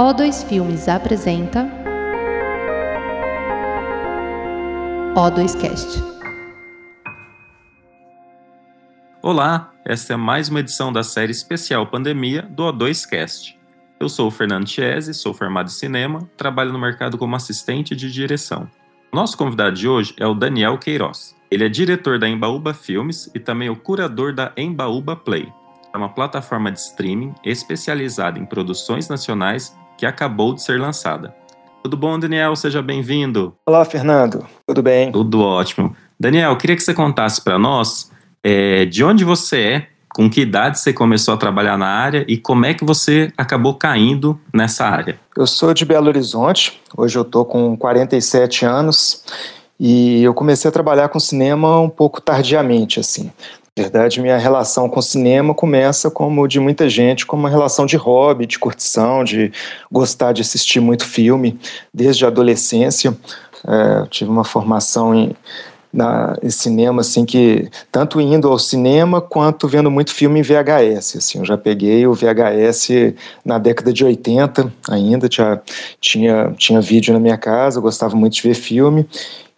O2 Filmes apresenta O2Cast. Olá, esta é mais uma edição da série especial Pandemia do O2Cast. Eu sou o Fernando Chiesi, sou formado em cinema, trabalho no mercado como assistente de direção. Nosso convidado de hoje é o Daniel Queiroz. Ele é diretor da Embaúba Filmes e também o curador da Embaúba Play. É uma plataforma de streaming especializada em produções nacionais que acabou de ser lançada. Tudo bom, Daniel? Seja bem-vindo. Olá, Fernando. Tudo bem? Tudo ótimo. Daniel, queria que você contasse para nós é, de onde você é, com que idade você começou a trabalhar na área e como é que você acabou caindo nessa área. Eu sou de Belo Horizonte, hoje eu estou com 47 anos e eu comecei a trabalhar com cinema um pouco tardiamente, assim. Na verdade, minha relação com o cinema começa como de muita gente, como uma relação de hobby, de curtição, de gostar de assistir muito filme desde a adolescência. É, tive uma formação em na, em cinema, assim, que tanto indo ao cinema quanto vendo muito filme em VHS, assim, eu já peguei o VHS na década de 80 ainda, tinha, tinha, tinha vídeo na minha casa, eu gostava muito de ver filme,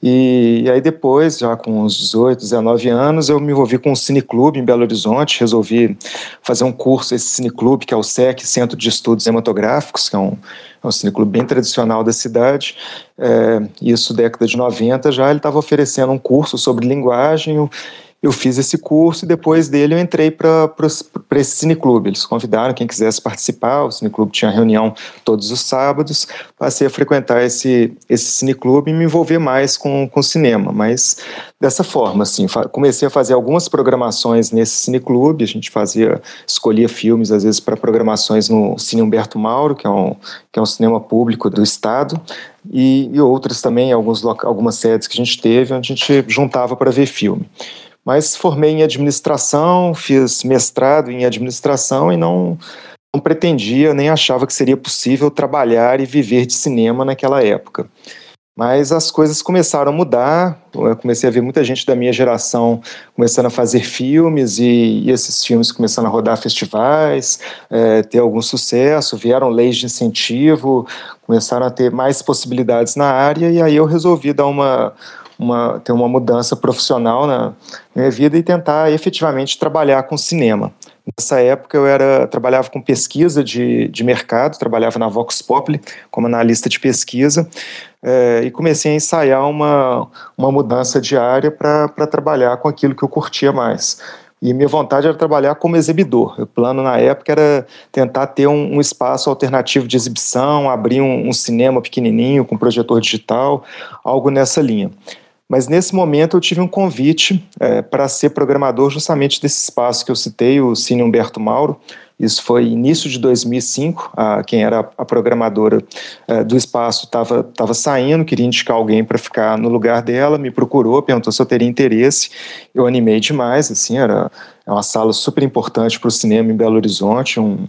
e, aí depois, já com uns 18, 19 anos, eu me envolvi com um cineclube em Belo Horizonte, resolvi fazer um curso esse cineclube, que é o SEC, Centro de Estudos Cinematográficos, que é um, é um cineclube bem tradicional da cidade, é, isso década de 90 já, ele estava oferecendo um curso sobre linguagem, eu fiz esse curso e depois dele eu entrei para esse cineclube. Eles convidaram quem quisesse participar, o cineclube tinha reunião todos os sábados, passei a frequentar esse, esse cineclube e me envolver mais com, com cinema, mas dessa forma, assim, comecei a fazer algumas programações nesse cineclube, a gente fazia, escolhia filmes às vezes para programações no Cine Humberto Mauro, que é um, que é um cinema público do estado, e, e outras também, alguns, algumas sedes que a gente teve, onde a gente juntava para ver filme mas formei em administração, fiz mestrado em administração e não, não pretendia nem achava que seria possível trabalhar e viver de cinema naquela época. Mas as coisas começaram a mudar, eu comecei a ver muita gente da minha geração começando a fazer filmes e, e esses filmes começando a rodar festivais, é, ter algum sucesso, vieram leis de incentivo, começaram a ter mais possibilidades na área e aí eu resolvi dar uma, uma, ter uma mudança profissional na minha vida e tentar efetivamente trabalhar com cinema. Nessa época eu era trabalhava com pesquisa de, de mercado, trabalhava na Vox Populi como analista de pesquisa é, e comecei a ensaiar uma, uma mudança de área para trabalhar com aquilo que eu curtia mais. E minha vontade era trabalhar como exibidor. O plano na época era tentar ter um, um espaço alternativo de exibição, abrir um, um cinema pequenininho com projetor digital, algo nessa linha. Mas nesse momento eu tive um convite é, para ser programador justamente desse espaço que eu citei, o Cine Humberto Mauro. Isso foi início de 2005. A, quem era a programadora é, do espaço estava tava saindo, queria indicar alguém para ficar no lugar dela, me procurou, perguntou se eu teria interesse. Eu animei demais, assim, era é uma sala super importante para o cinema em Belo Horizonte, um,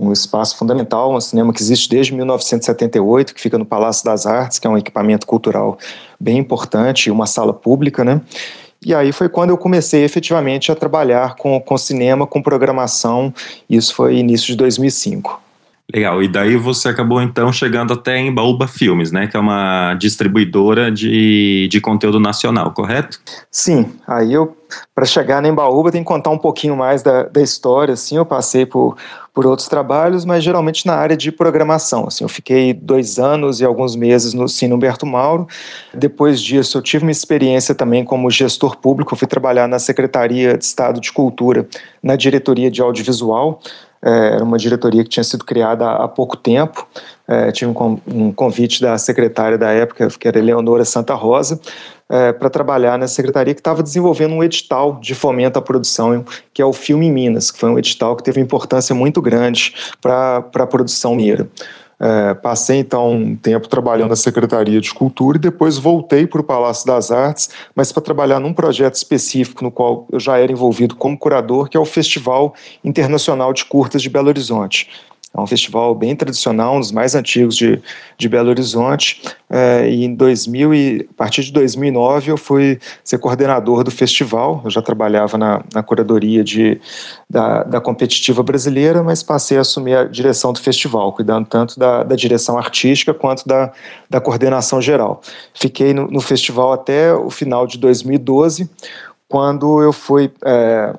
um espaço fundamental, um cinema que existe desde 1978, que fica no Palácio das Artes, que é um equipamento cultural bem importante, uma sala pública, né? E aí foi quando eu comecei efetivamente a trabalhar com, com cinema, com programação, isso foi início de 2005. Legal, e daí você acabou então chegando até em Baúba Filmes, né? Que é uma distribuidora de, de conteúdo nacional, correto? Sim, aí eu, para chegar na Embaúba, tem que contar um pouquinho mais da, da história, assim, eu passei por, por outros trabalhos, mas geralmente na área de programação, assim, eu fiquei dois anos e alguns meses no Cine Humberto Mauro, depois disso eu tive uma experiência também como gestor público, eu fui trabalhar na Secretaria de Estado de Cultura, na diretoria de audiovisual, era uma diretoria que tinha sido criada há pouco tempo. É, tive um, um, convite da secretária da época, que era Eleonora Santa Rosa, é, para trabalhar na secretaria que estava desenvolvendo um edital de fomento à produção, que é o Filme em Minas, que foi um edital que teve uma importância muito grande para a produção mineira. É, passei então um tempo trabalhando na Secretaria de Cultura e depois voltei para o Palácio das Artes, mas para trabalhar num projeto específico no qual eu já era envolvido como curador, que é o Festival Internacional de Curtas de Belo Horizonte. É um festival bem tradicional, um dos mais antigos de, de Belo Horizonte. É, e em 2000 e, a partir de 2009 eu fui ser coordenador do festival. Eu já trabalhava na, na curadoria de, da, da competitiva brasileira, mas passei a assumir a direção do festival, cuidando tanto da, da direção artística quanto da, da coordenação geral. Fiquei no, no festival até o final de 2012, quando eu fui. É,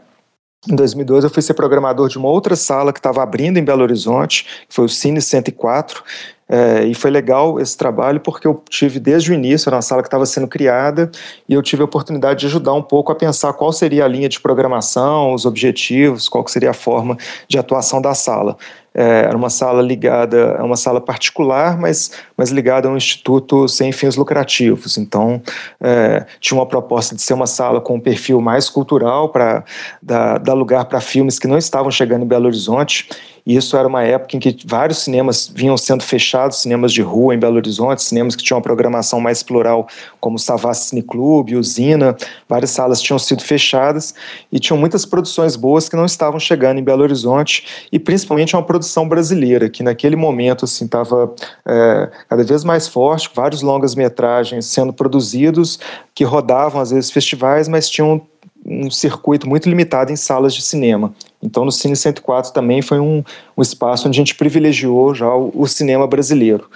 em 2012 eu fui ser programador de uma outra sala que estava abrindo em Belo Horizonte, que foi o Cine 104, é, e foi legal esse trabalho porque eu tive desde o início, era uma sala que estava sendo criada, e eu tive a oportunidade de ajudar um pouco a pensar qual seria a linha de programação, os objetivos, qual seria a forma de atuação da sala. É, era uma sala ligada, é uma sala particular, mas, mas ligada a um instituto sem fins lucrativos. Então, é, tinha uma proposta de ser uma sala com um perfil mais cultural para dar, dar lugar para filmes que não estavam chegando em Belo Horizonte e isso era uma época em que vários cinemas vinham sendo fechados, cinemas de rua em Belo Horizonte, cinemas que tinham uma programação mais plural, como o Savassi Clube, Usina, várias salas tinham sido fechadas e tinham muitas produções boas que não estavam chegando em Belo Horizonte e principalmente uma produção brasileira que naquele momento assim estava é, cada vez mais forte, vários longas metragens sendo produzidos que rodavam às vezes festivais, mas tinham um circuito muito limitado em salas de cinema. Então, no Cine 104 também foi um, um espaço onde a gente privilegiou já o, o cinema brasileiro.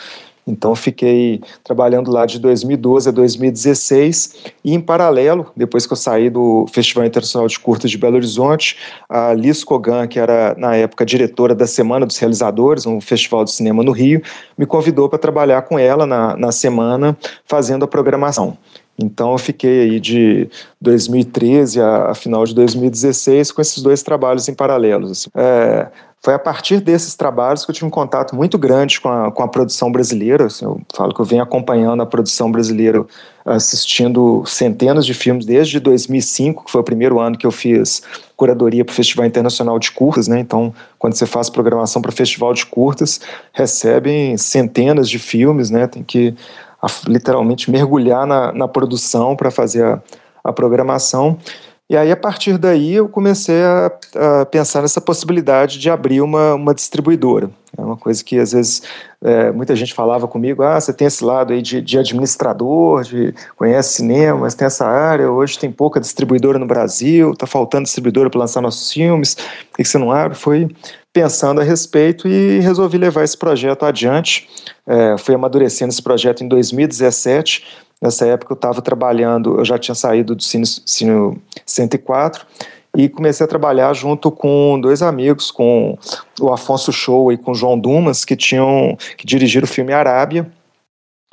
Então, fiquei trabalhando lá de 2012 a 2016 e, em paralelo, depois que eu saí do Festival Internacional de Curtas de Belo Horizonte, a Liz Kogan, que era, na época, diretora da Semana dos Realizadores, um festival de cinema no Rio, me convidou para trabalhar com ela na, na semana, fazendo a programação. Então eu fiquei aí de 2013 a, a final de 2016 com esses dois trabalhos em paralelos. Assim. É, foi a partir desses trabalhos que eu tive um contato muito grande com a, com a produção brasileira. Assim, eu falo que eu venho acompanhando a produção brasileira, assistindo centenas de filmes desde 2005, que foi o primeiro ano que eu fiz curadoria para o Festival Internacional de Curtas. Né? Então, quando você faz programação para o Festival de Curtas, recebem centenas de filmes, né? tem que a, literalmente mergulhar na, na produção para fazer a, a programação. E aí, a partir daí, eu comecei a, a, pensar nessa possibilidade de abrir uma, uma distribuidora. É uma coisa que, às vezes, é, muita gente falava comigo, ah, você tem esse lado aí de, de administrador, de conhece cinema, mas tem essa área, hoje tem pouca distribuidora no Brasil, está faltando distribuidora para lançar nossos filmes, por que você não abre? Foi pensando a respeito e resolvi levar esse projeto adiante. É, fui amadurecendo esse projeto em 2017. Nessa época eu estava trabalhando, eu já tinha saído do Cine, Cine 104 e comecei a trabalhar junto com dois amigos, com o Afonso Show e com o João Dumas, que tinham que dirigiram o filme Arábia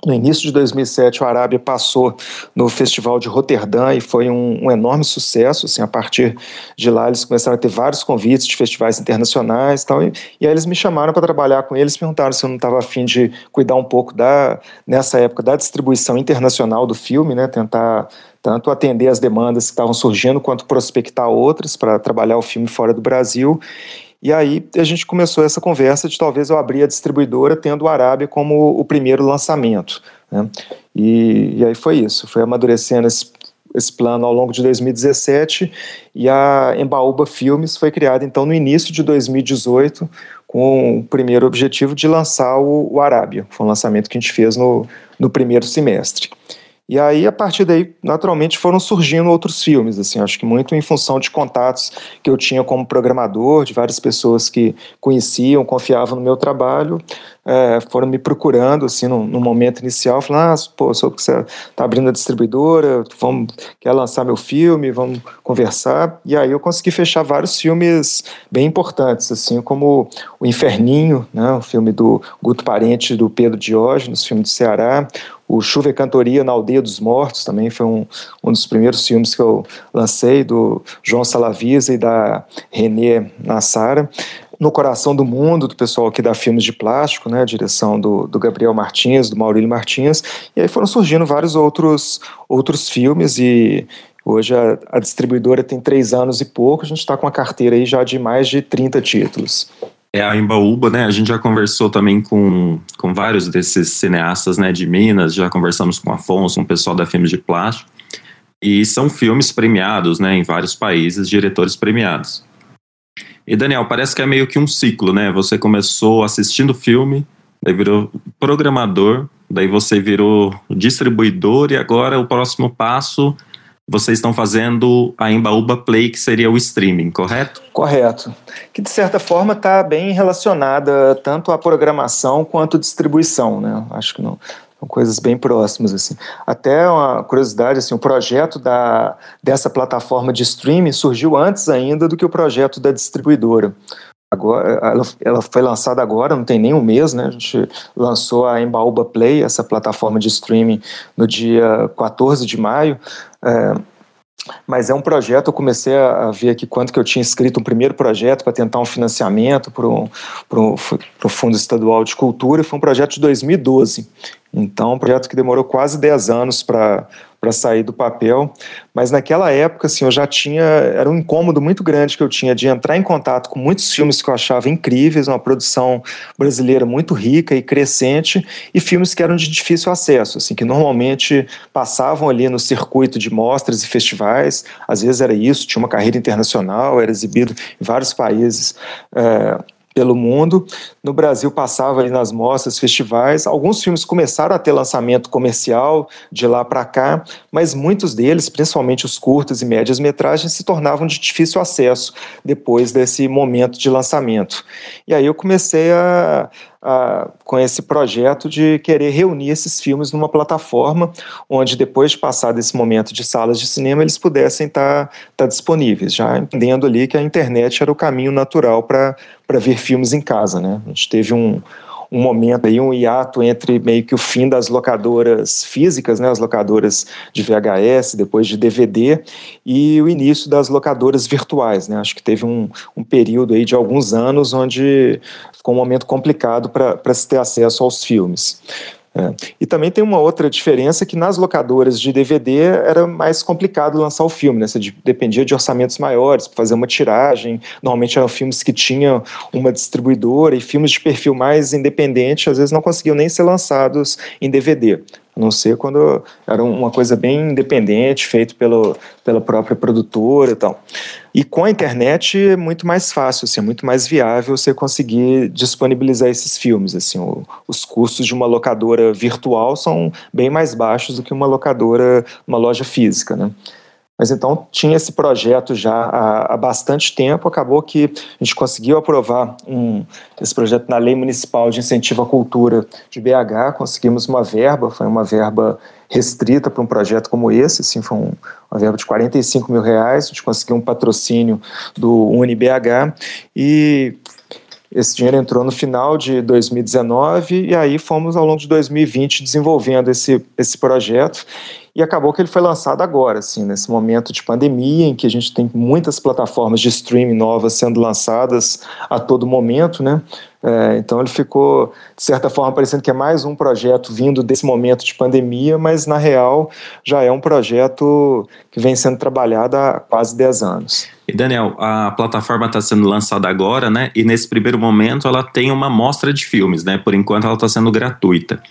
no início de 2007, o Arábia passou no Festival de Roterdã e foi um, um, enorme sucesso. Assim, a partir de lá, eles começaram a ter vários convites de festivais internacionais tal, e, e aí eles me chamaram para trabalhar com eles, perguntaram se eu não estava afim de cuidar um pouco da, nessa época, da distribuição internacional do filme, né, tentar tanto atender as demandas que estavam surgindo, quanto prospectar outras para trabalhar o filme fora do Brasil. E aí a gente começou essa conversa de talvez eu abrir a distribuidora tendo o Arábia como o primeiro lançamento. Né? E, e, aí foi isso, foi amadurecendo esse, esse plano ao longo de 2017 e a Embaúba Filmes foi criada então no início de 2018 com o primeiro objetivo de lançar o, o Arábia. Foi um lançamento que a gente fez no, no primeiro semestre. E aí, a partir daí, naturalmente, foram surgindo outros filmes, assim, acho que muito em função de contatos que eu tinha como programador, de várias pessoas que conheciam, confiavam no meu trabalho, é, foram me procurando, assim, no, no momento inicial, falando, ah, pô, soube que você está abrindo a distribuidora, vamos, quer lançar meu filme, vamos conversar, e aí eu consegui fechar vários filmes bem importantes, assim, como O Inferninho, né, o filme do Guto Parente, do Pedro Diógenes, filme do Ceará, o Chuva e Cantoria na Aldeia dos Mortos também foi um, um dos primeiros filmes que eu lancei, do João Salavisa e da Renê Nassara. No Coração do Mundo, do pessoal que dá filmes de plástico, né, a direção do, do Gabriel Martins, do Maurílio Martins, e aí foram surgindo vários outros, outros filmes e Hoje a, a, distribuidora tem três anos e pouco, a gente está com uma carteira aí já de mais de 30 títulos é a Embaúba, né? A gente já conversou também com, com vários desses cineastas, né, de Minas, já conversamos com Afonso, com o pessoal da Filmes de Plástico, e são filmes premiados, né, em vários países, diretores premiados. E Daniel, parece que é meio que um ciclo, né? Você começou assistindo filme, daí virou programador, daí você virou distribuidor e agora o próximo passo vocês estão fazendo a Embaúba Play, que seria o streaming, correto? Correto. Que de certa forma está bem relacionada tanto à programação quanto à distribuição, né? Acho que não, são coisas bem próximas assim. Até uma curiosidade assim, o projeto da dessa plataforma de streaming surgiu antes ainda do que o projeto da distribuidora. Agora, ela, ela foi lançada agora, não tem nem um mês, né? A gente lançou a Embaúba Play, essa plataforma de streaming, no dia 14 de maio. É, mas é um projeto, eu comecei a ver aqui quanto que eu tinha escrito um primeiro projeto para tentar um financiamento para o Fundo Estadual de Cultura, foi um projeto de 2012. Então, um projeto que demorou quase 10 anos para para sair do papel, mas naquela época assim, eu já tinha, era um incômodo muito grande que eu tinha de entrar em contato com muitos filmes que eu achava incríveis, uma produção brasileira muito rica e crescente, e filmes que eram de difícil acesso, assim, que normalmente passavam ali no circuito de mostras e festivais, às vezes era isso, tinha uma carreira internacional, era exibido em vários países, é, pelo mundo. No Brasil passava ali nas mostras, festivais. Alguns filmes começaram a ter lançamento comercial de lá para cá, mas muitos deles, principalmente os curtas e médias metragens, se tornavam de difícil acesso depois desse momento de lançamento. E aí eu comecei a, com esse projeto de querer reunir esses filmes numa plataforma onde, depois de passar desse momento de salas de cinema, eles pudessem estar tá, tá disponíveis, já entendendo ali que a internet era o caminho natural para ver filmes em casa. Né? A gente teve um, um momento aí, um hiato entre meio que o fim das locadoras físicas, né, as locadoras de VHS, depois de DVD, e o início das locadoras virtuais, né, acho que teve um, um período aí de alguns anos onde ficou um momento complicado para se ter acesso aos filmes. É. E também tem uma outra diferença que nas locadoras de DVD era mais complicado lançar o filme, né? Você dependia de orçamentos maiores para fazer uma tiragem. Normalmente eram filmes que tinham uma distribuidora e filmes de perfil mais independente às vezes não conseguiam nem ser lançados em DVD a não ser quando era uma coisa bem independente, feito pelo, pela própria produtora e tal. E com a internet é muito mais fácil, assim, é muito mais viável você conseguir disponibilizar esses filmes. Assim, o, os custos de uma locadora virtual são bem mais baixos do que uma locadora, uma loja física, né? Mas então tinha esse projeto já há, há, bastante tempo. Acabou que a gente conseguiu aprovar um, esse projeto na Lei Municipal de Incentivo à Cultura de BH. Conseguimos uma verba, foi uma verba restrita para um projeto como esse, assim, foi um, uma verba de 45 mil reais. A gente conseguiu um patrocínio do UniBH e esse dinheiro entrou no final de 2019 e aí fomos ao longo de 2020 desenvolvendo esse, esse projeto e acabou que ele foi lançado agora, assim, nesse momento de pandemia, em que a gente tem muitas plataformas de streaming novas sendo lançadas a todo momento, né? É, então ele ficou, de certa forma, parecendo que é mais um projeto vindo desse momento de pandemia, mas na real já é um projeto que vem sendo trabalhado há quase 10 anos. E Daniel, a plataforma está sendo lançada agora, né? E nesse primeiro momento ela tem uma mostra de filmes, né? Por enquanto ela está sendo gratuita.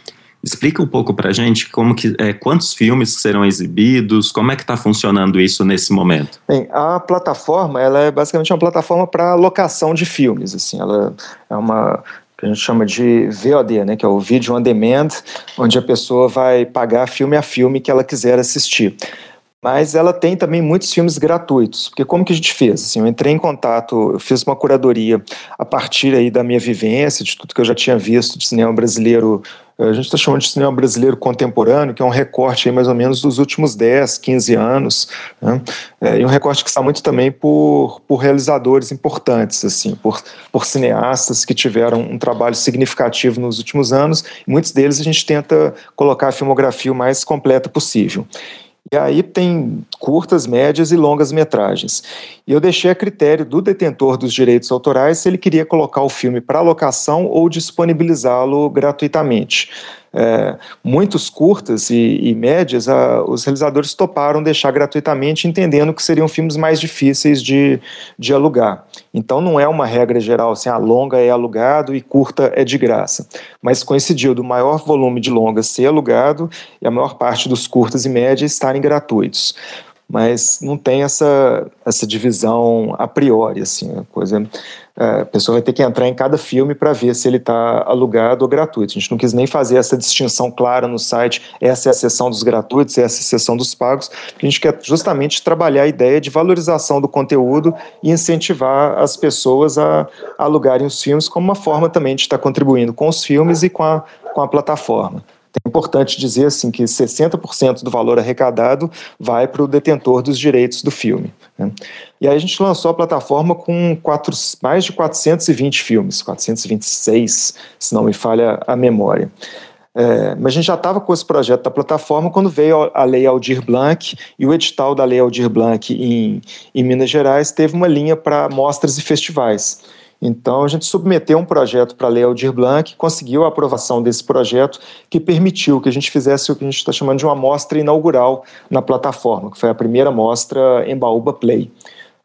Explica um pouco para a gente como que, é, quantos filmes serão exibidos, como é que está funcionando isso nesse momento? Bem, a plataforma ela é basicamente uma plataforma para locação de filmes. Assim, ela é uma que a gente chama de VOD, né, que é o Video On Demand, onde a pessoa vai pagar filme a filme que ela quiser assistir mas ela tem também muitos filmes gratuitos, porque como que a gente fez? Assim, eu entrei em contato, eu fiz uma curadoria a partir aí da minha vivência, de tudo que eu já tinha visto de cinema brasileiro, a gente está chamando de cinema brasileiro contemporâneo, que é um recorte aí mais ou menos dos últimos 10, 15 anos, né? é, e um recorte que está muito também por, por realizadores importantes, assim, por, por cineastas que tiveram um trabalho significativo nos últimos anos, muitos deles a gente tenta colocar a filmografia o mais completa possível. E aí tem curtas, médias e longas metragens. E eu deixei a critério do detentor dos direitos autorais se ele queria colocar o filme para locação ou disponibilizá-lo gratuitamente é, muitos curtas e, e médias, a, os realizadores toparam deixar gratuitamente, entendendo que seriam filmes mais difíceis de, de alugar. Então não é uma regra geral assim, a longa é alugado e curta é de graça. Mas coincidiu do maior volume de longas ser alugado e a maior parte dos curtas e médias estarem gratuitos. Mas não tem essa, essa divisão a priori, assim, a coisa é, a pessoa vai ter que entrar em cada filme para ver se ele está alugado ou gratuito. A gente não quis nem fazer essa distinção clara no site, essa é a seção dos gratuitos, essa é a seção dos pagos, a gente quer justamente trabalhar a ideia de valorização do conteúdo e incentivar as pessoas a, a alugarem os filmes como uma forma também de estar contribuindo com os filmes e com a, com a plataforma. É importante dizer assim que 60% do valor arrecadado vai para o detentor dos direitos do filme. Né? E aí a gente lançou a plataforma com quatro, mais de 420 filmes, 426, se não me falha a memória. É, mas a gente já estava com esse projeto da plataforma quando veio a Lei Aldir Blanc e o edital da Lei Aldir Blanc em, em Minas Gerais teve uma linha para mostras e festivais. Então, a gente submeteu um projeto para a Lei Aldir Blanc, conseguiu a aprovação desse projeto, que permitiu que a gente fizesse o que a gente está chamando de uma mostra inaugural na plataforma, que foi a primeira mostra em Baúba Play.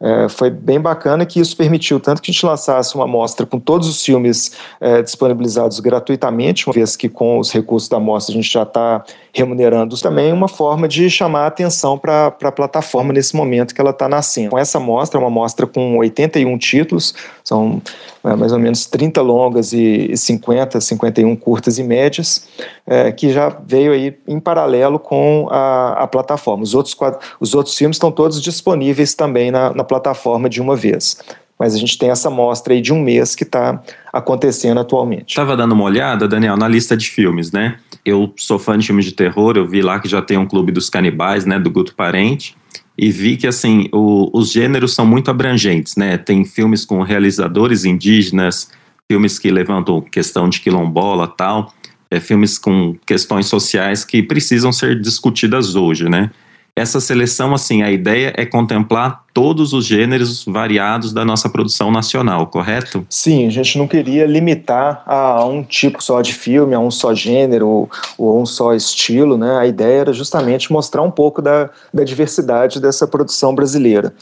É, foi bem bacana que isso permitiu tanto que a gente lançasse uma amostra com todos os filmes é, disponibilizados gratuitamente, uma vez que com os recursos da amostra a gente já está remunerando também uma forma de chamar a atenção para a plataforma nesse momento que ela está nascendo. Com essa amostra, uma amostra com 81 títulos, são é, mais ou menos 30 longas e 50, 51 curtas e médias, é, que já veio aí em paralelo com a, a plataforma. Os outros, os outros filmes estão todos disponíveis também na, na plataforma de uma vez mas a gente tem essa mostra aí de um mês que está acontecendo atualmente. Estava dando uma olhada, Daniel, na lista de filmes, né? Eu sou fã de filmes de terror, eu vi lá que já tem um clube dos canibais, né, do Guto Parente e vi que assim o, os gêneros são muito abrangentes, né? Tem filmes com realizadores indígenas, filmes que levantam questão de quilombola, tal, é, filmes com questões sociais que precisam ser discutidas hoje, né? Essa seleção, assim, a ideia é contemplar todos os gêneros variados da nossa produção nacional, correto? Sim, a gente não queria limitar a um tipo só de filme, a um só gênero ou, um só estilo, né? A ideia era justamente mostrar um pouco da, da diversidade dessa produção brasileira.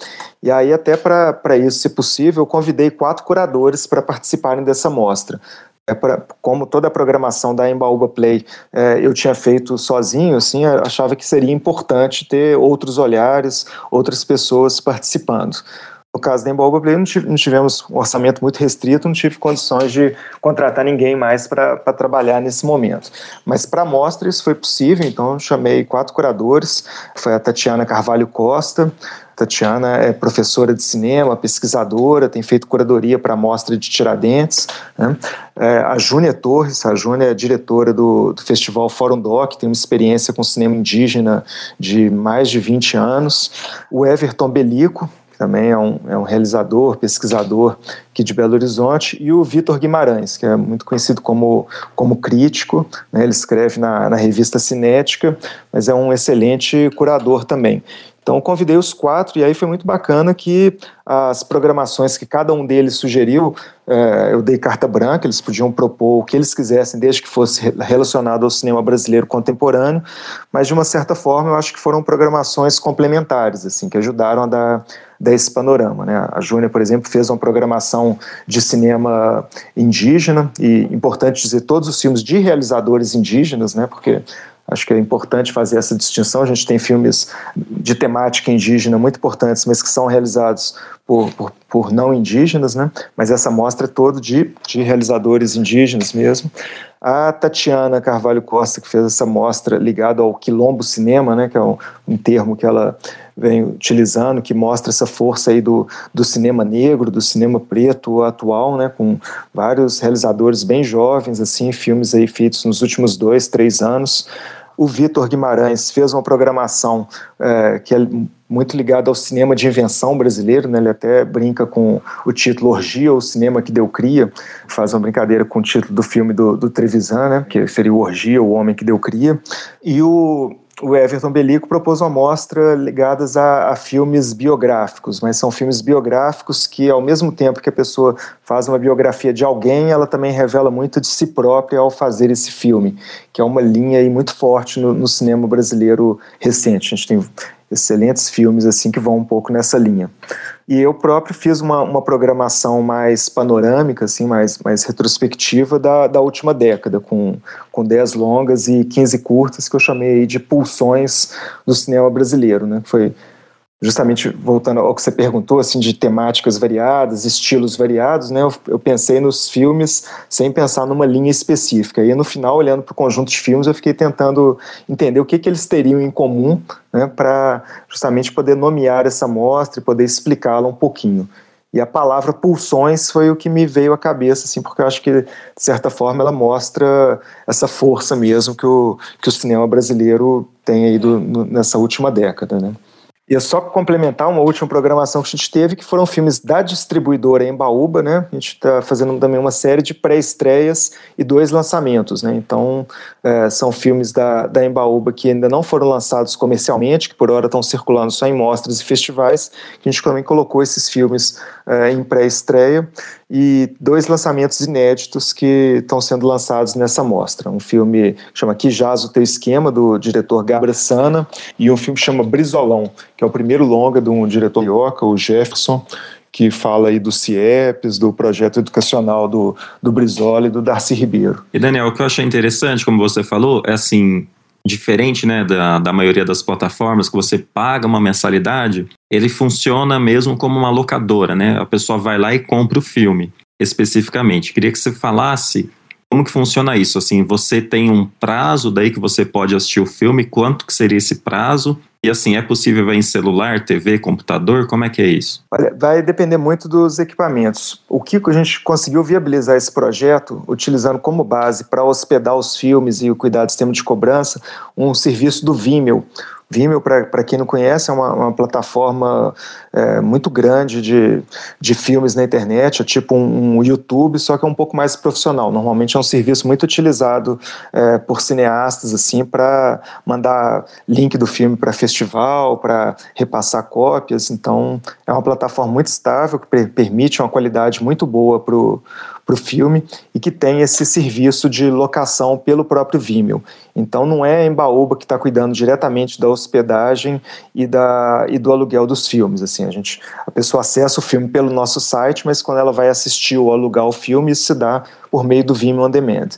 E aí, até para isso, se possível, eu convidei quatro curadores para participarem dessa mostra é pra, como toda a programação da Embaúba Play é, eu tinha feito sozinho, assim, achava que seria importante ter outros olhares, outras pessoas participando. No caso da Embaúba Play, não, tive, não tivemos um orçamento muito restrito, não tive condições de contratar ninguém mais para trabalhar nesse momento. Mas para a mostra isso foi possível, então chamei quatro curadores, foi a Tatiana Carvalho Costa, Tatiana é professora de cinema, pesquisadora, tem feito curadoria para a Mostra de Tiradentes. Né? É, a Júnia Torres, a Júnia é diretora do, do Festival Fórum Doc, tem uma experiência com cinema indígena de mais de 20 anos. O Everton Belico, que também é um, é um realizador, pesquisador aqui de Belo Horizonte, e o Vitor Guimarães, que é muito conhecido como, como crítico, né? ele escreve na, na revista Cinética, mas é um excelente curador também. Então convidei os quatro e aí foi muito bacana que as programações que cada um deles sugeriu, é, eu dei carta branca, eles podiam propor o que eles quisessem, desde que fosse relacionado ao cinema brasileiro contemporâneo, mas de uma certa forma eu acho que foram programações complementares, assim, que ajudaram a dar, dar esse panorama. Né? A Júnia, por exemplo, fez uma programação de cinema indígena, e importante dizer, todos os filmes de realizadores indígenas, né, porque Acho que é importante fazer essa distinção. A gente tem filmes de temática indígena muito importantes, mas que são realizados por, por, por não indígenas, né? Mas essa mostra é toda de, de realizadores indígenas mesmo. A Tatiana Carvalho Costa, que fez essa mostra ligada ao quilombo cinema, né? Que é um, um termo que ela vem utilizando, que mostra essa força aí do, do cinema negro, do cinema preto atual, né? Com vários realizadores bem jovens, assim, filmes aí feitos nos últimos dois, três anos. O Vitor Guimarães fez uma programação é, que é muito ligada ao cinema de invenção brasileiro, né? ele até brinca com o título Orgia, o cinema que deu cria, faz uma brincadeira com o título do filme do, do Trevisan, né? que seria o Orgia, o homem que deu cria. E o o Everton Belico propôs uma mostra ligadas a, a, filmes biográficos, mas são filmes biográficos que, ao mesmo tempo que a pessoa faz uma biografia de alguém, ela também revela muito de si própria ao fazer esse filme, que é uma linha aí muito forte no, no cinema brasileiro recente. A gente tem excelentes filmes assim que vão um pouco nessa linha. E eu próprio fiz uma, uma programação mais panorâmica, assim, mais, mais retrospectiva da, da última década, com, com 10 longas e 15 curtas, que eu chamei de pulsões do cinema brasileiro. Né? Foi justamente voltando ao que você perguntou, assim, de temáticas variadas, estilos variados, né? Eu, eu pensei nos filmes sem pensar numa linha específica. E no final, olhando para o conjunto de filmes, eu fiquei tentando entender o que, que eles teriam em comum, né? Para justamente poder nomear essa mostra e poder explicá-la um pouquinho. E a palavra pulsões foi o que me veio à cabeça, assim, porque eu acho que, de certa forma, ela mostra essa força mesmo que o, que o cinema brasileiro tem aí do, no, nessa última década, né? E é só complementar uma última programação que a gente teve, que foram filmes da distribuidora Embaúba, né? A gente está fazendo também uma série de pré-estreias e dois lançamentos, né? Então, é, são filmes da, da Embaúba que ainda não foram lançados comercialmente, que por hora estão circulando só em mostras e festivais, que a gente também colocou esses filmes é, em pré-estreia e dois lançamentos inéditos que estão sendo lançados nessa mostra. Um filme que chama Que Jaz o Teu Esquema, do diretor Gabra Sana, e um filme que chama Brizolão, que é o primeiro longa de um diretor carioca, o Jefferson, que fala aí do CIEPS, do projeto educacional do, do Brizola e do Darcy Ribeiro. E Daniel, o que eu achei interessante, como você falou, é assim, diferente né, da, da maioria das plataformas, que você paga uma mensalidade, ele funciona mesmo como uma locadora, né? A pessoa vai lá e compra o filme, especificamente. Queria que você falasse como que funciona isso? Assim, você tem um prazo daí que você pode assistir o filme, quanto que seria esse prazo? E assim, é possível ver em celular, TV, computador? Como é que é isso? Olha, vai depender muito dos equipamentos. O que a gente conseguiu viabilizar esse projeto, utilizando como base para hospedar os filmes e cuidar do sistema de cobrança, um serviço do Vimeo. Vimeo, para quem não conhece, é uma, uma plataforma é, muito grande de, de filmes na internet, é tipo um, um, YouTube, só que é um pouco mais profissional. Normalmente é um serviço muito utilizado é, por cineastas assim para mandar link do filme para festival, para repassar cópias. Então é uma plataforma muito estável que permite uma qualidade muito boa para o para o filme e que tem esse serviço de locação pelo próprio Vimeo. Então não é a Embaúba que está cuidando diretamente da hospedagem e, da, e do aluguel dos filmes. Assim, a, gente, a pessoa acessa o filme pelo nosso site, mas quando ela vai assistir ou alugar o filme, isso se dá por meio do Vimeo On Demand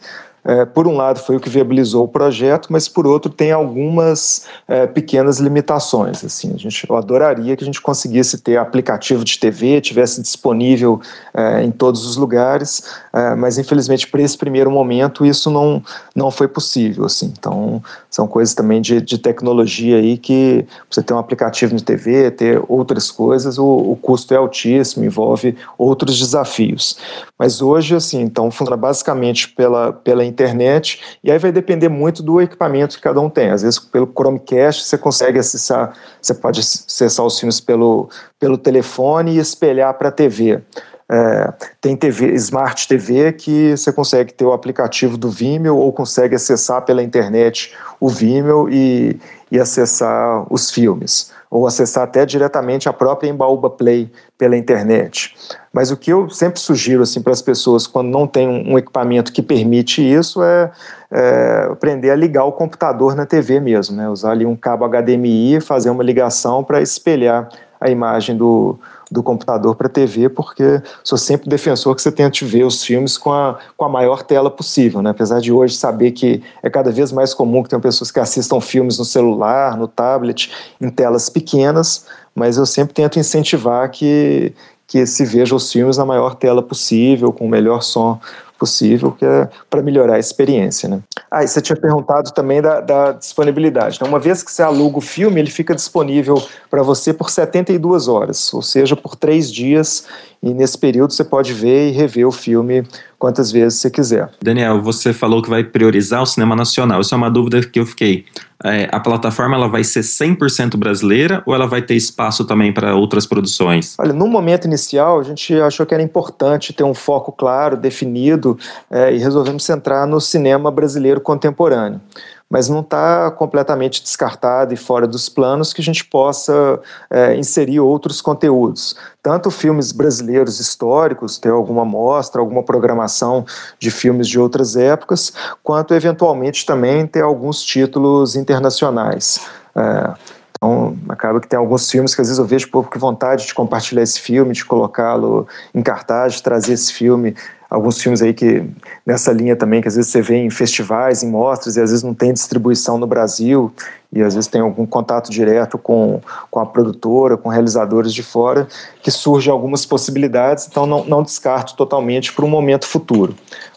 é, por um lado, foi o que viabilizou o projeto, mas por outro, tem algumas é, pequenas limitações. Assim, a gente, eu adoraria que a gente conseguisse ter aplicativo de TV, tivesse disponível é, em todos os lugares, é, mas infelizmente, para esse primeiro momento, isso não, não foi possível. Assim. Então, são coisas também de, de tecnologia aí que você ter um aplicativo de TV, ter outras coisas, o, o custo é altíssimo, envolve outros desafios. Mas hoje, assim, então, funciona basicamente pela, pela internet internet, e aí vai depender muito do equipamento que cada um tem. Às vezes, pelo Chromecast, você consegue acessar, você pode acessar os filmes pelo, pelo telefone e espelhar para a TV. É, tem TV, Smart TV que você consegue ter o aplicativo do Vimeo ou consegue acessar pela internet o Vimeo e, e acessar os filmes ou acessar até diretamente a própria Embaúba Play pela internet. Mas o que eu sempre sugiro assim para as pessoas quando não tem um equipamento que permite isso é, é aprender a ligar o computador na TV mesmo, né? Usar ali um cabo HDMI, fazer uma ligação para espelhar a imagem do, do computador para a TV, porque sou sempre defensor que você tente ver os filmes com a, com a maior tela possível, né? apesar de hoje saber que é cada vez mais comum que tenham pessoas que assistam filmes no celular, no tablet, em telas pequenas, mas eu sempre tento incentivar que, que se veja os filmes na maior tela possível, com o melhor som possível, que é para melhorar a experiência. Né? Ah, e você tinha perguntado também da, da disponibilidade. Então, uma vez que você aluga o filme, ele fica disponível para você por 72 horas, ou seja, por três dias, e nesse período você pode ver e rever o filme quantas vezes você quiser. Daniel, você falou que vai priorizar o cinema nacional. Isso é uma dúvida que eu fiquei. É, a plataforma ela vai ser 100% brasileira ou ela vai ter espaço também para outras produções? Olha, no momento inicial a gente achou que era importante ter um foco claro, definido é, e resolvemos centrar no cinema brasileiro contemporâneo mas não está completamente descartado e fora dos planos que a gente possa é, inserir outros conteúdos. Tanto filmes brasileiros históricos, ter alguma mostra, alguma programação de filmes de outras épocas, quanto eventualmente também ter alguns títulos internacionais. É, então, acaba que tem alguns filmes que às vezes eu vejo pouco que vontade de compartilhar esse filme, de colocá-lo em cartaz, de trazer esse filme alguns filmes aí que nessa linha também que às vezes você vê em festivais, em mostras e às vezes não tem distribuição no Brasil e às vezes tem algum contato direto com, com a produtora, com realizadores de fora, que surgem algumas possibilidades, então não, não descarto totalmente para um momento futuro.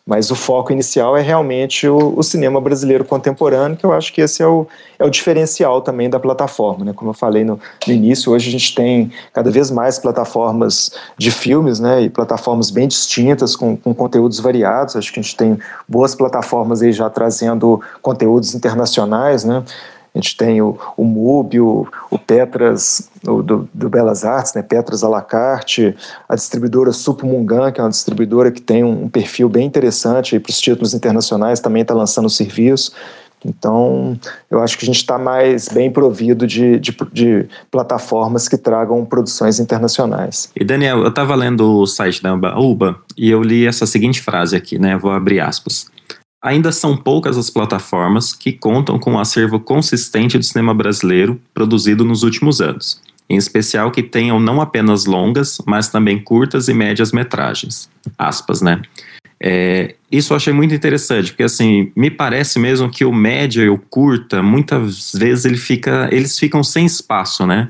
Mas o foco inicial é realmente o, o, cinema brasileiro contemporâneo, que eu acho que esse é o, é o diferencial também da plataforma. Né? Como eu falei no, no início, hoje a gente tem cada vez mais plataformas de filmes, né? e plataformas bem distintas, com, com conteúdos variados. Acho que a gente tem boas plataformas aí já trazendo conteúdos internacionais, né? A gente tem o, o MUBI, o, Petras o, do, do, Belas Artes, né, Petras à la carte, a distribuidora Supumungan, que é uma distribuidora que tem um, um perfil bem interessante para os títulos internacionais, também está lançando o serviço. Então, eu acho que a gente está mais bem provido de, de, de, plataformas que tragam produções internacionais. E Daniel, eu estava lendo o site da UBA e eu li essa seguinte frase aqui, né? Vou abrir aspas. Ainda são poucas as plataformas que contam com um acervo consistente do cinema brasileiro produzido nos últimos anos, em especial que tenham não apenas longas, mas também curtas e médias metragens. Aspas, né? É, isso eu achei muito interessante, porque assim, me parece mesmo que o média e o curta, muitas vezes ele fica, eles ficam sem espaço, né?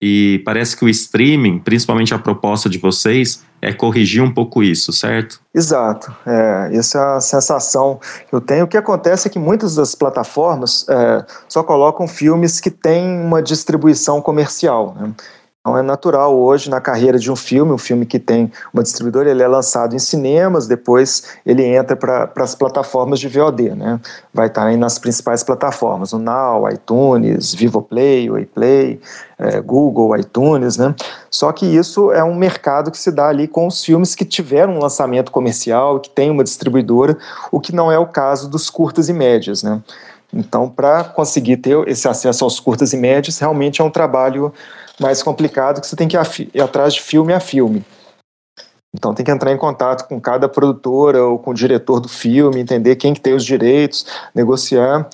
E parece que o streaming, principalmente a proposta de vocês, é corrigir um pouco isso, certo? Exato. É, essa é a sensação que eu tenho. O que acontece é que muitas das plataformas é, só colocam filmes que têm uma distribuição comercial. Né? Então é natural hoje na carreira de um filme, um filme que tem uma distribuidora, ele é lançado em cinemas, depois ele entra para as plataformas de VOD, né? Vai estar tá aí nas principais plataformas, o Now, iTunes, Vivoplay, Wayplay, é, Google, iTunes, né? Só que isso é um mercado que se dá ali com os filmes que tiveram um lançamento comercial, que tem uma distribuidora, o que não é o caso dos curtas e médias, né? Então, para conseguir ter esse acesso aos curtas e médias, realmente é um trabalho mais complicado que você tem que ir atrás de filme a filme. Então tem que entrar em contato com cada produtora ou com o diretor do filme, entender quem que tem os direitos, negociar.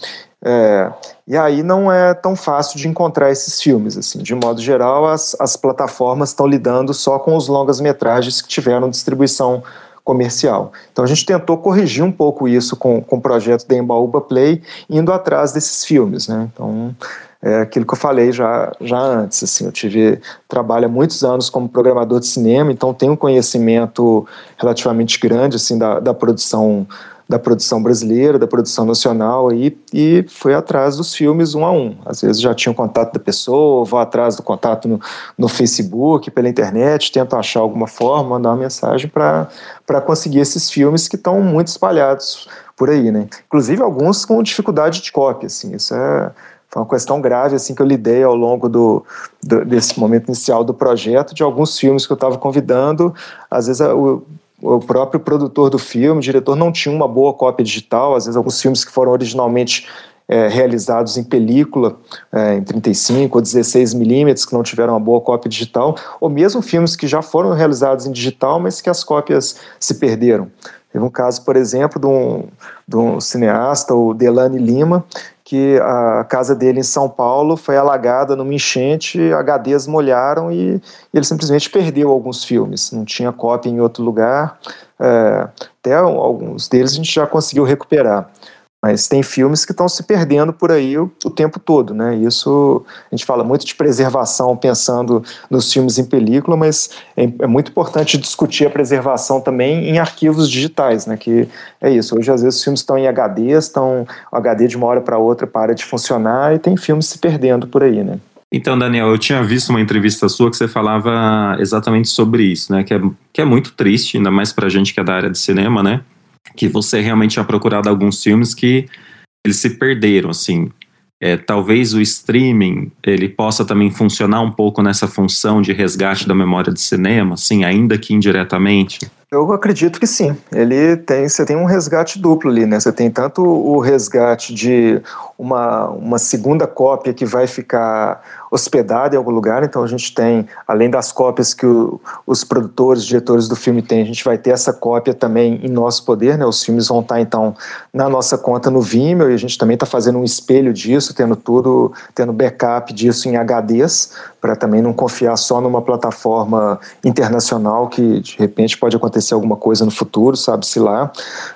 É, e aí não é tão fácil de encontrar esses filmes. assim De modo geral, as, as plataformas estão lidando só com os longas-metragens que tiveram distribuição comercial. Então a gente tentou corrigir um pouco isso com, com o projeto da Embaúba Play, indo atrás desses filmes. Né? Então é aquilo que eu falei já, já antes. Assim, eu tive trabalho há muitos anos como programador de cinema, então tenho um conhecimento relativamente grande assim da, da produção da produção brasileira, da produção nacional aí, e fui atrás dos filmes um a um. Às vezes já tinha o contato da pessoa, vou atrás do contato no, no Facebook, pela internet, tento achar alguma forma, mandar uma mensagem para conseguir esses filmes que estão muito espalhados por aí, né? Inclusive alguns com dificuldade de cópia, assim, isso é foi uma questão grave assim que eu lidei ao longo do, do desse momento inicial do projeto, de alguns filmes que eu estava convidando, às vezes o, o próprio produtor do filme, o diretor não tinha uma boa cópia digital, às vezes alguns filmes que foram originalmente é, realizados em película, é, em 35 ou 16 milímetros, que não tiveram uma boa cópia digital, ou mesmo filmes que já foram realizados em digital, mas que as cópias se perderam. Teve um caso, por exemplo, de um, de um cineasta, o Delane Lima, que a casa dele em São Paulo foi alagada numa enchente, HDs molharam e, ele simplesmente perdeu alguns filmes, não tinha cópia em outro lugar. É, até alguns deles a gente já conseguiu recuperar. Mas tem filmes que estão se perdendo por aí o, o, tempo todo, né? Isso a gente fala muito de preservação pensando nos filmes em película, mas é, é, muito importante discutir a preservação também em arquivos digitais, né? Que é isso. Hoje às vezes os filmes estão em HD, estão o HD de uma hora para outra para de funcionar e tem filmes se perdendo por aí, né? Então, Daniel, eu tinha visto uma entrevista sua que você falava exatamente sobre isso, né? Que é, que é muito triste, ainda mais para gente que é da área de cinema, né? Que você realmente tinha procurado alguns filmes que eles se perderam, assim. É, talvez o streaming ele possa também funcionar um pouco nessa função de resgate da memória de cinema, assim, ainda que indiretamente. Eu acredito que sim. Ele tem, você tem um resgate duplo ali, né? Você tem tanto o resgate de uma, uma segunda cópia que vai ficar hospedado em algum lugar, então a gente tem, além das cópias que o, os produtores, diretores do filme têm, a gente vai ter essa cópia também em nosso poder, né? Os filmes vão estar então na nossa conta no Vimeo e a gente também está fazendo um espelho disso, tendo tudo, tendo backup disso em HDs, para também não confiar só numa plataforma internacional que de repente pode acontecer alguma coisa no futuro, sabe-se lá,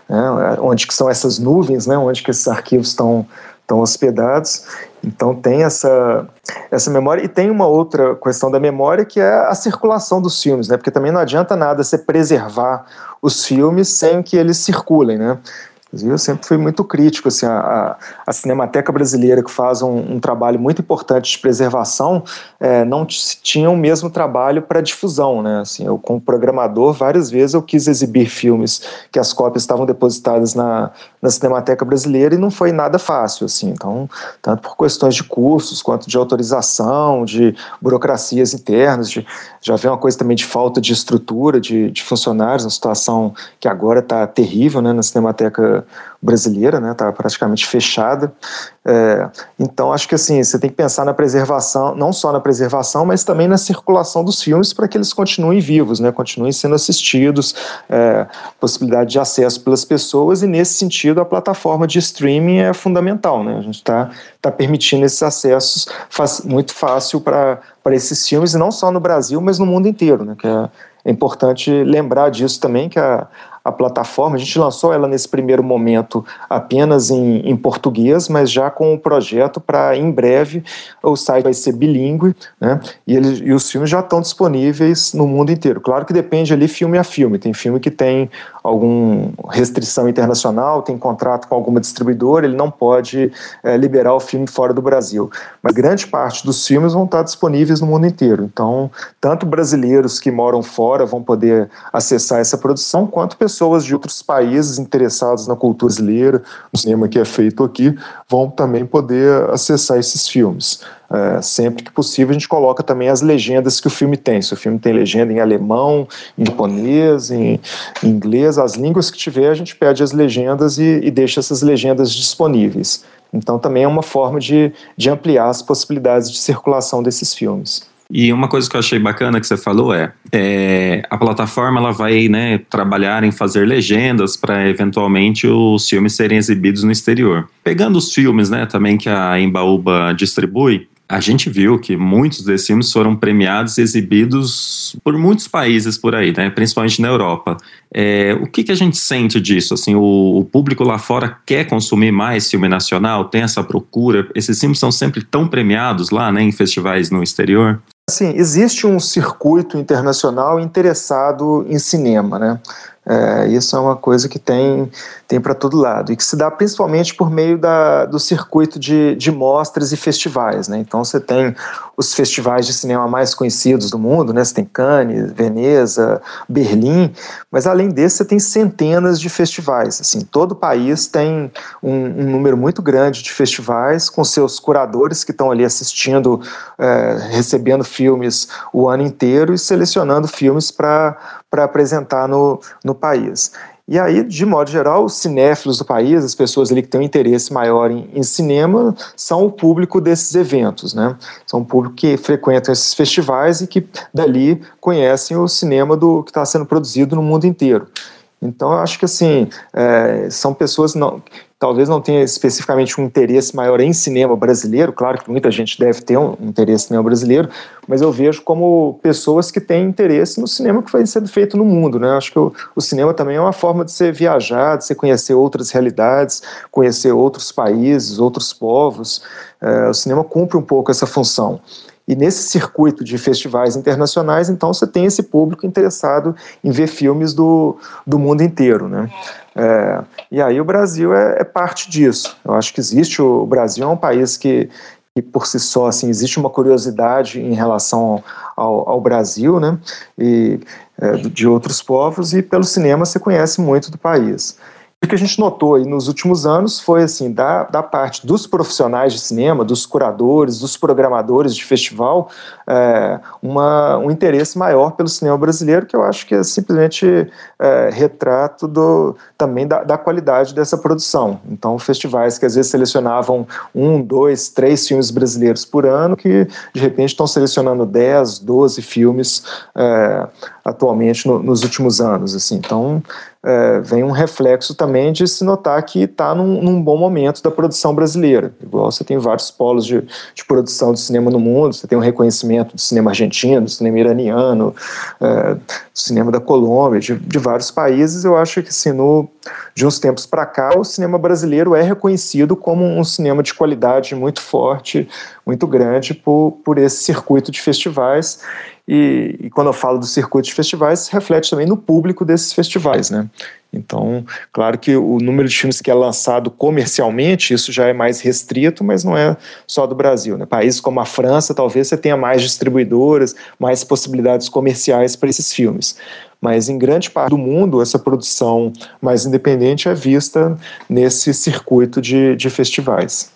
né? onde que são essas nuvens, né? onde que esses arquivos estão estão hospedados. Então tem essa essa memória e tem uma outra questão da memória que é a circulação dos filmes, né? Porque também não adianta nada você preservar os filmes sem que eles circulem, né? Eu sempre fui muito crítico, assim, a, a Cinemateca Brasileira, que faz um, um trabalho muito importante de preservação, é, não tinha o mesmo trabalho para difusão, né, assim, eu como programador, várias vezes eu quis exibir filmes que as cópias estavam depositadas na, na Cinemateca Brasileira e não foi nada fácil, assim, então, tanto por questões de cursos, quanto de autorização, de burocracias internas, de, já vem uma coisa também de falta de estrutura, de, de funcionários, uma situação que agora está terrível, né, na Cinemateca brasileira, né? Está praticamente fechada. É, então acho que assim você tem que pensar na preservação, não só na preservação, mas também na circulação dos filmes para que eles continuem vivos, né? Continuem sendo assistidos, é, possibilidade de acesso pelas pessoas e nesse sentido a plataforma de streaming é fundamental, né? A gente está tá permitindo esses acessos muito fácil para para esses filmes e não só no Brasil, mas no mundo inteiro, né? Que é, é importante lembrar disso também que a, a plataforma. A gente lançou ela nesse primeiro momento apenas em, em português, mas já com o projeto para em breve o site vai ser bilíngue, né? E, ele, e os filmes já estão disponíveis no mundo inteiro. Claro que depende ali filme a filme. Tem filme que tem alguma restrição internacional, tem contrato com alguma distribuidora, ele não pode é, liberar o filme fora do Brasil. Mas grande parte dos filmes vão estar disponíveis no mundo inteiro. Então, tanto brasileiros que moram fora vão poder acessar essa produção, quanto pessoas de outros países interessados na cultura brasileira, no cinema que é feito aqui, vão também poder acessar esses filmes. É, sempre que possível, a gente coloca também as legendas que o filme tem. Se o filme tem legenda em alemão, em japonês, em, em inglês, as línguas que tiver, a gente pede as legendas e, e deixa essas legendas disponíveis. Então, também é uma forma de, de ampliar as possibilidades de circulação desses filmes. E uma coisa que eu achei bacana que você falou é, é a plataforma ela vai né, trabalhar em fazer legendas para eventualmente os filmes serem exibidos no exterior. Pegando os filmes né, também que a Embaúba distribui, a gente viu que muitos desses filmes foram premiados e exibidos por muitos países por aí, né? principalmente na Europa. É, o que, que a gente sente disso? Assim, o, o, público lá fora quer consumir mais filme nacional, tem essa procura? Esses filmes são sempre tão premiados lá né, em festivais no exterior? Assim, existe um circuito internacional interessado em cinema, né? É, isso é uma coisa que tem, tem para todo lado e que se dá principalmente por meio da, do circuito de, de mostras e festivais. Né? Então você tem os festivais de cinema mais conhecidos do mundo, né? você tem Cannes, Veneza, Berlim, mas além desse você tem centenas de festivais. Assim, todo país tem um, um número muito grande de festivais com seus curadores que estão ali assistindo, é, recebendo filmes o ano inteiro e selecionando filmes para para apresentar no, no país. E aí, de modo geral, os cinéfilos do país, as pessoas ali que têm um interesse maior em, em, cinema, são o público desses eventos, né? São o público que frequentam esses festivais e que dali conhecem o cinema do que está sendo produzido no mundo inteiro. Então, eu acho que assim, é, são pessoas não, talvez não tenha especificamente um interesse maior em cinema brasileiro, claro que muita gente deve ter um interesse em cinema brasileiro, mas eu vejo como pessoas que têm interesse no cinema que vai sendo feito no mundo, né? Acho que o, o cinema também é uma forma de você viajar, de você conhecer outras realidades, conhecer outros países, outros povos. É, o cinema cumpre um pouco essa função. E nesse circuito de festivais internacionais, então você tem esse público interessado em ver filmes do, do mundo inteiro, né? É, e aí o Brasil é, é, parte disso. Eu acho que existe o, Brasil é um país que, que por si só assim existe uma curiosidade em relação ao, ao Brasil, né? E é, de outros povos e pelo cinema se conhece muito do país. O que a gente notou aí nos últimos anos foi assim, da, da parte dos profissionais de cinema, dos curadores, dos programadores de festival, é, uma, um interesse maior pelo cinema brasileiro, que eu acho que é simplesmente é, retrato do, também da, da, qualidade dessa produção. Então, festivais que às vezes selecionavam um, dois, três filmes brasileiros por ano, que de repente estão selecionando 10, 12 filmes é, atualmente no, nos últimos anos. Assim. Então, é, vem um reflexo também de se notar que está num, num, bom momento da produção brasileira. Igual você tem vários polos de, de, produção de cinema no mundo, você tem um reconhecimento do cinema argentino, do cinema iraniano, é, do cinema da Colômbia, de, de, vários países. Eu acho que assim, no, de uns tempos para cá, o cinema brasileiro é reconhecido como um cinema de qualidade muito forte, muito grande por, por esse circuito de festivais. E, e, quando eu falo do circuito de festivais, reflete também no público desses festivais, né? Então, claro que o número de filmes que é lançado comercialmente, isso já é mais restrito, mas não é só do Brasil. Né? Países como a França, talvez você tenha mais distribuidoras, mais possibilidades comerciais para esses filmes. Mas em grande parte do mundo, essa produção mais independente é vista nesse circuito de, de festivais.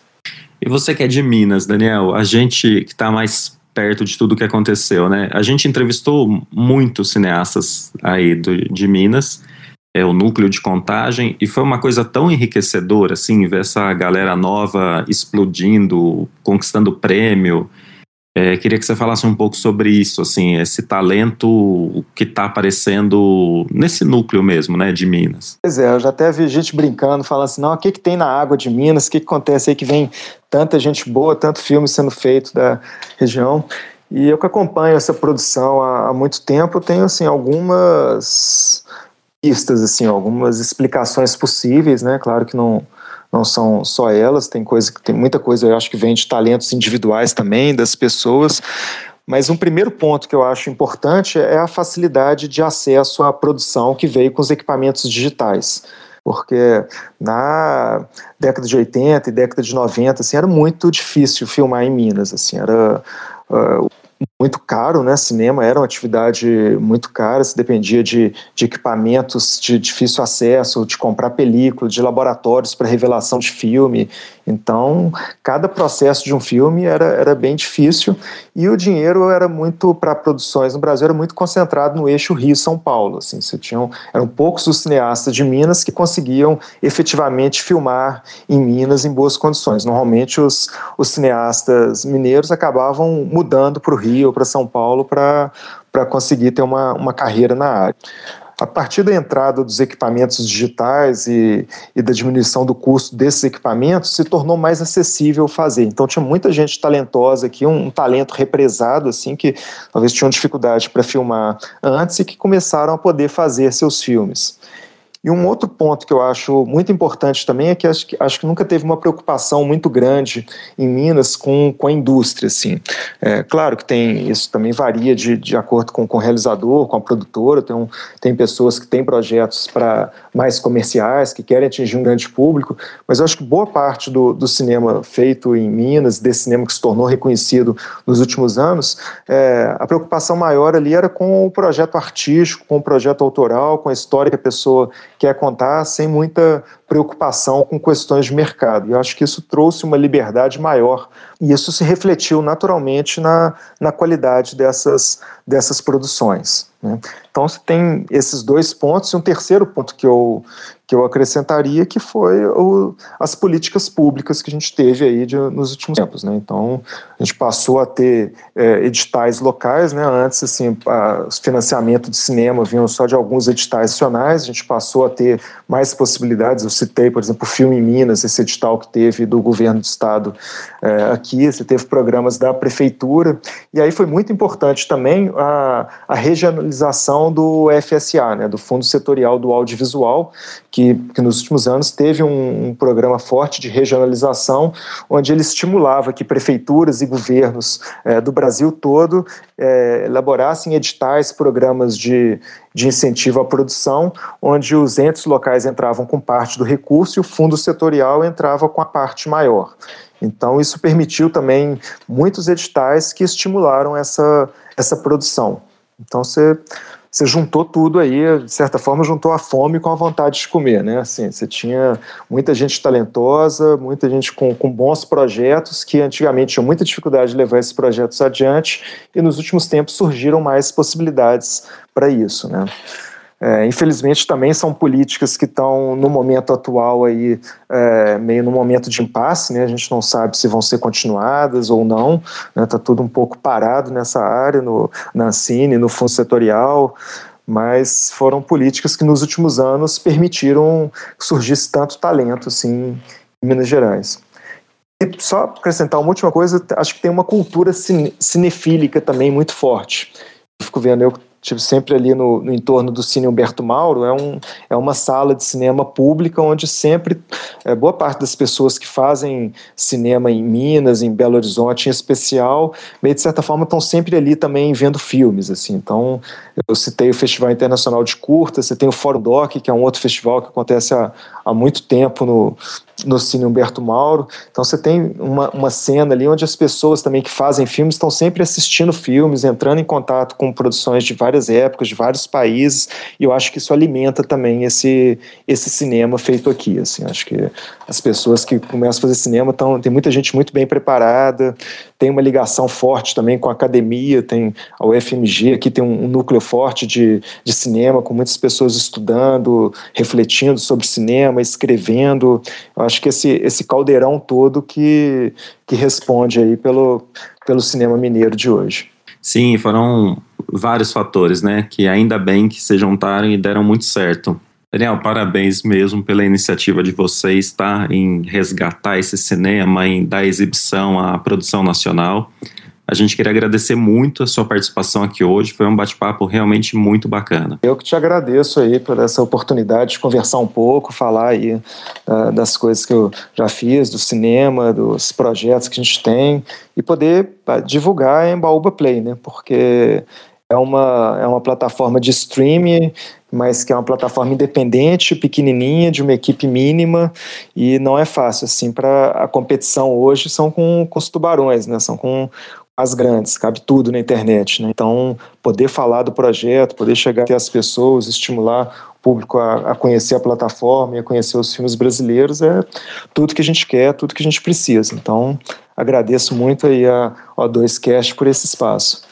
E você que é de Minas, Daniel, a gente que está mais perto de tudo que aconteceu, né? A gente entrevistou muitos cineastas aí do, de Minas, é o núcleo de contagem, e foi uma coisa tão enriquecedora, assim, ver essa galera nova explodindo, conquistando prêmio. É, queria que você falasse um pouco sobre isso, assim, esse talento que está aparecendo nesse núcleo mesmo, né, de Minas. Pois é, eu já até vi gente brincando, falando assim, não, o que, que tem na água de Minas, o que, que acontece aí que vem tanta gente boa, tanto filme sendo feito da região. E eu que acompanho essa produção há, há muito tempo, tenho, assim, algumas pistas, assim, algumas explicações possíveis, né, claro que não não são só elas, tem coisa tem muita coisa eu acho que vem de talentos individuais também das pessoas. Mas um primeiro ponto que eu acho importante é a facilidade de acesso à produção que veio com os equipamentos digitais. Porque na década de 80 e década de 90 assim, era muito difícil filmar em Minas. Assim, era, uh, muito caro, né? Cinema era uma atividade muito cara, se dependia de, de equipamentos de difícil acesso, de comprar película, de laboratórios para revelação de filme. Então, cada processo de um filme era, era bem difícil e o dinheiro era muito para produções no Brasil era muito concentrado no eixo Rio-São Paulo. Assim, você eram poucos os cineastas de Minas que conseguiam efetivamente filmar em Minas em boas condições. Normalmente, os, os cineastas mineiros acabavam mudando para o Rio, para São Paulo, para conseguir ter uma, uma carreira na área. A partir da entrada dos equipamentos digitais e, e, da diminuição do custo desses equipamentos, se tornou mais acessível fazer. Então tinha muita gente talentosa aqui, um, um talento represado, assim, que talvez tinham dificuldade para filmar antes e que começaram a poder fazer seus filmes. E um outro ponto que eu acho muito importante também é que acho que, acho que nunca teve uma preocupação muito grande em Minas com, com a indústria. Assim. É, claro que tem isso também varia de, de acordo com, com o realizador, com a produtora. Tem, um, tem pessoas que têm projetos para mais comerciais, que querem atingir um grande público, mas eu acho que boa parte do, do cinema feito em Minas, desse cinema que se tornou reconhecido nos últimos anos, é, a preocupação maior ali era com o projeto artístico, com o projeto autoral, com a história que a pessoa quer contar sem muita preocupação com questões de mercado. E eu acho que isso trouxe uma liberdade maior e isso se refletiu naturalmente na, na qualidade dessas, dessas produções. Né? Então, você tem esses dois pontos, e um terceiro ponto que eu, que eu acrescentaria, que foi o, as políticas públicas que a gente teve aí de, nos últimos tempos. Né? Então, a gente passou a ter é, editais locais, né? antes, assim, o financiamento de cinema vinham só de alguns editais nacionais, a gente passou a ter mais possibilidades, eu citei, por exemplo, o Filme em Minas, esse edital que teve do governo do estado é, aqui, você teve programas da prefeitura, e aí foi muito importante também a, a regionalização do FSA, né, do Fundo Setorial do Audiovisual, que, que nos últimos anos teve um, um, programa forte de regionalização, onde ele estimulava que prefeituras e governos é, do Brasil todo é, elaborassem editais, programas de, de incentivo à produção, onde os entes locais entravam com parte do recurso e o fundo setorial entrava com a parte maior. Então, isso permitiu também muitos editais que estimularam essa, essa produção. Então, você você juntou tudo aí, de certa forma, juntou a fome com a vontade de comer, né? Assim, você tinha muita gente talentosa, muita gente com, com bons projetos, que antigamente tinham muita dificuldade de levar esses projetos adiante, e nos últimos tempos surgiram mais possibilidades para isso, né? É, infelizmente também são políticas que estão no momento atual aí é, meio no momento de impasse, né? A gente não sabe se vão ser continuadas ou não, né? Tá tudo um pouco parado nessa área, no na Ancine, no fundo setorial, mas foram políticas que nos últimos anos permitiram que surgisse tanto talento assim em Minas Gerais. E só acrescentar uma última coisa, acho que tem uma cultura cine, cinefílica também muito forte. Eu fico vendo, eu tipo, sempre ali no, no, entorno do Cine Humberto Mauro, é, um, é uma sala de cinema pública onde sempre, é, boa parte das pessoas que fazem cinema em Minas, em Belo Horizonte em especial, meio de certa forma estão sempre ali também vendo filmes, assim, então eu citei o Festival Internacional de Curtas, você tem o Fórum Doc, que é um outro festival que acontece há, há muito tempo no, no Cine Humberto Mauro. Então você tem uma, uma cena ali onde as pessoas também que fazem filmes estão sempre assistindo filmes, entrando em contato com produções de várias épocas, de vários países, e eu acho que isso alimenta também esse, esse cinema feito aqui. Assim, acho que as pessoas que começam a fazer cinema estão, tem muita gente muito bem preparada, tem uma ligação forte também com a academia, tem a UFMG aqui tem um, um núcleo forte de, de cinema, com muitas pessoas estudando, refletindo sobre cinema, escrevendo. Eu acho que esse, esse caldeirão todo que, que responde aí pelo, pelo cinema mineiro de hoje. Sim, foram vários fatores, né, que ainda bem que se juntaram e deram muito certo. Daniel, parabéns mesmo pela iniciativa de vocês, tá? Em resgatar esse cinema, em dar exibição à produção nacional. A gente queria agradecer muito a sua participação aqui hoje, foi um bate-papo realmente muito bacana. Eu que te agradeço aí por essa oportunidade de conversar um pouco, falar aí uh, das coisas que eu já fiz, do cinema, dos projetos que a gente tem e poder uh, divulgar em Baúba Play, né? Porque é uma, é uma plataforma de streaming, mas que é uma plataforma independente, pequenininha, de uma equipe mínima, e não é fácil, assim, para a competição hoje são com, com os tubarões, né, são com as grandes, cabe tudo na internet, né, então poder falar do projeto, poder chegar até as pessoas, estimular o público a, a conhecer a plataforma e a conhecer os filmes brasileiros é tudo que a gente quer, tudo que a gente precisa, então agradeço muito aí a O2Cast por esse espaço.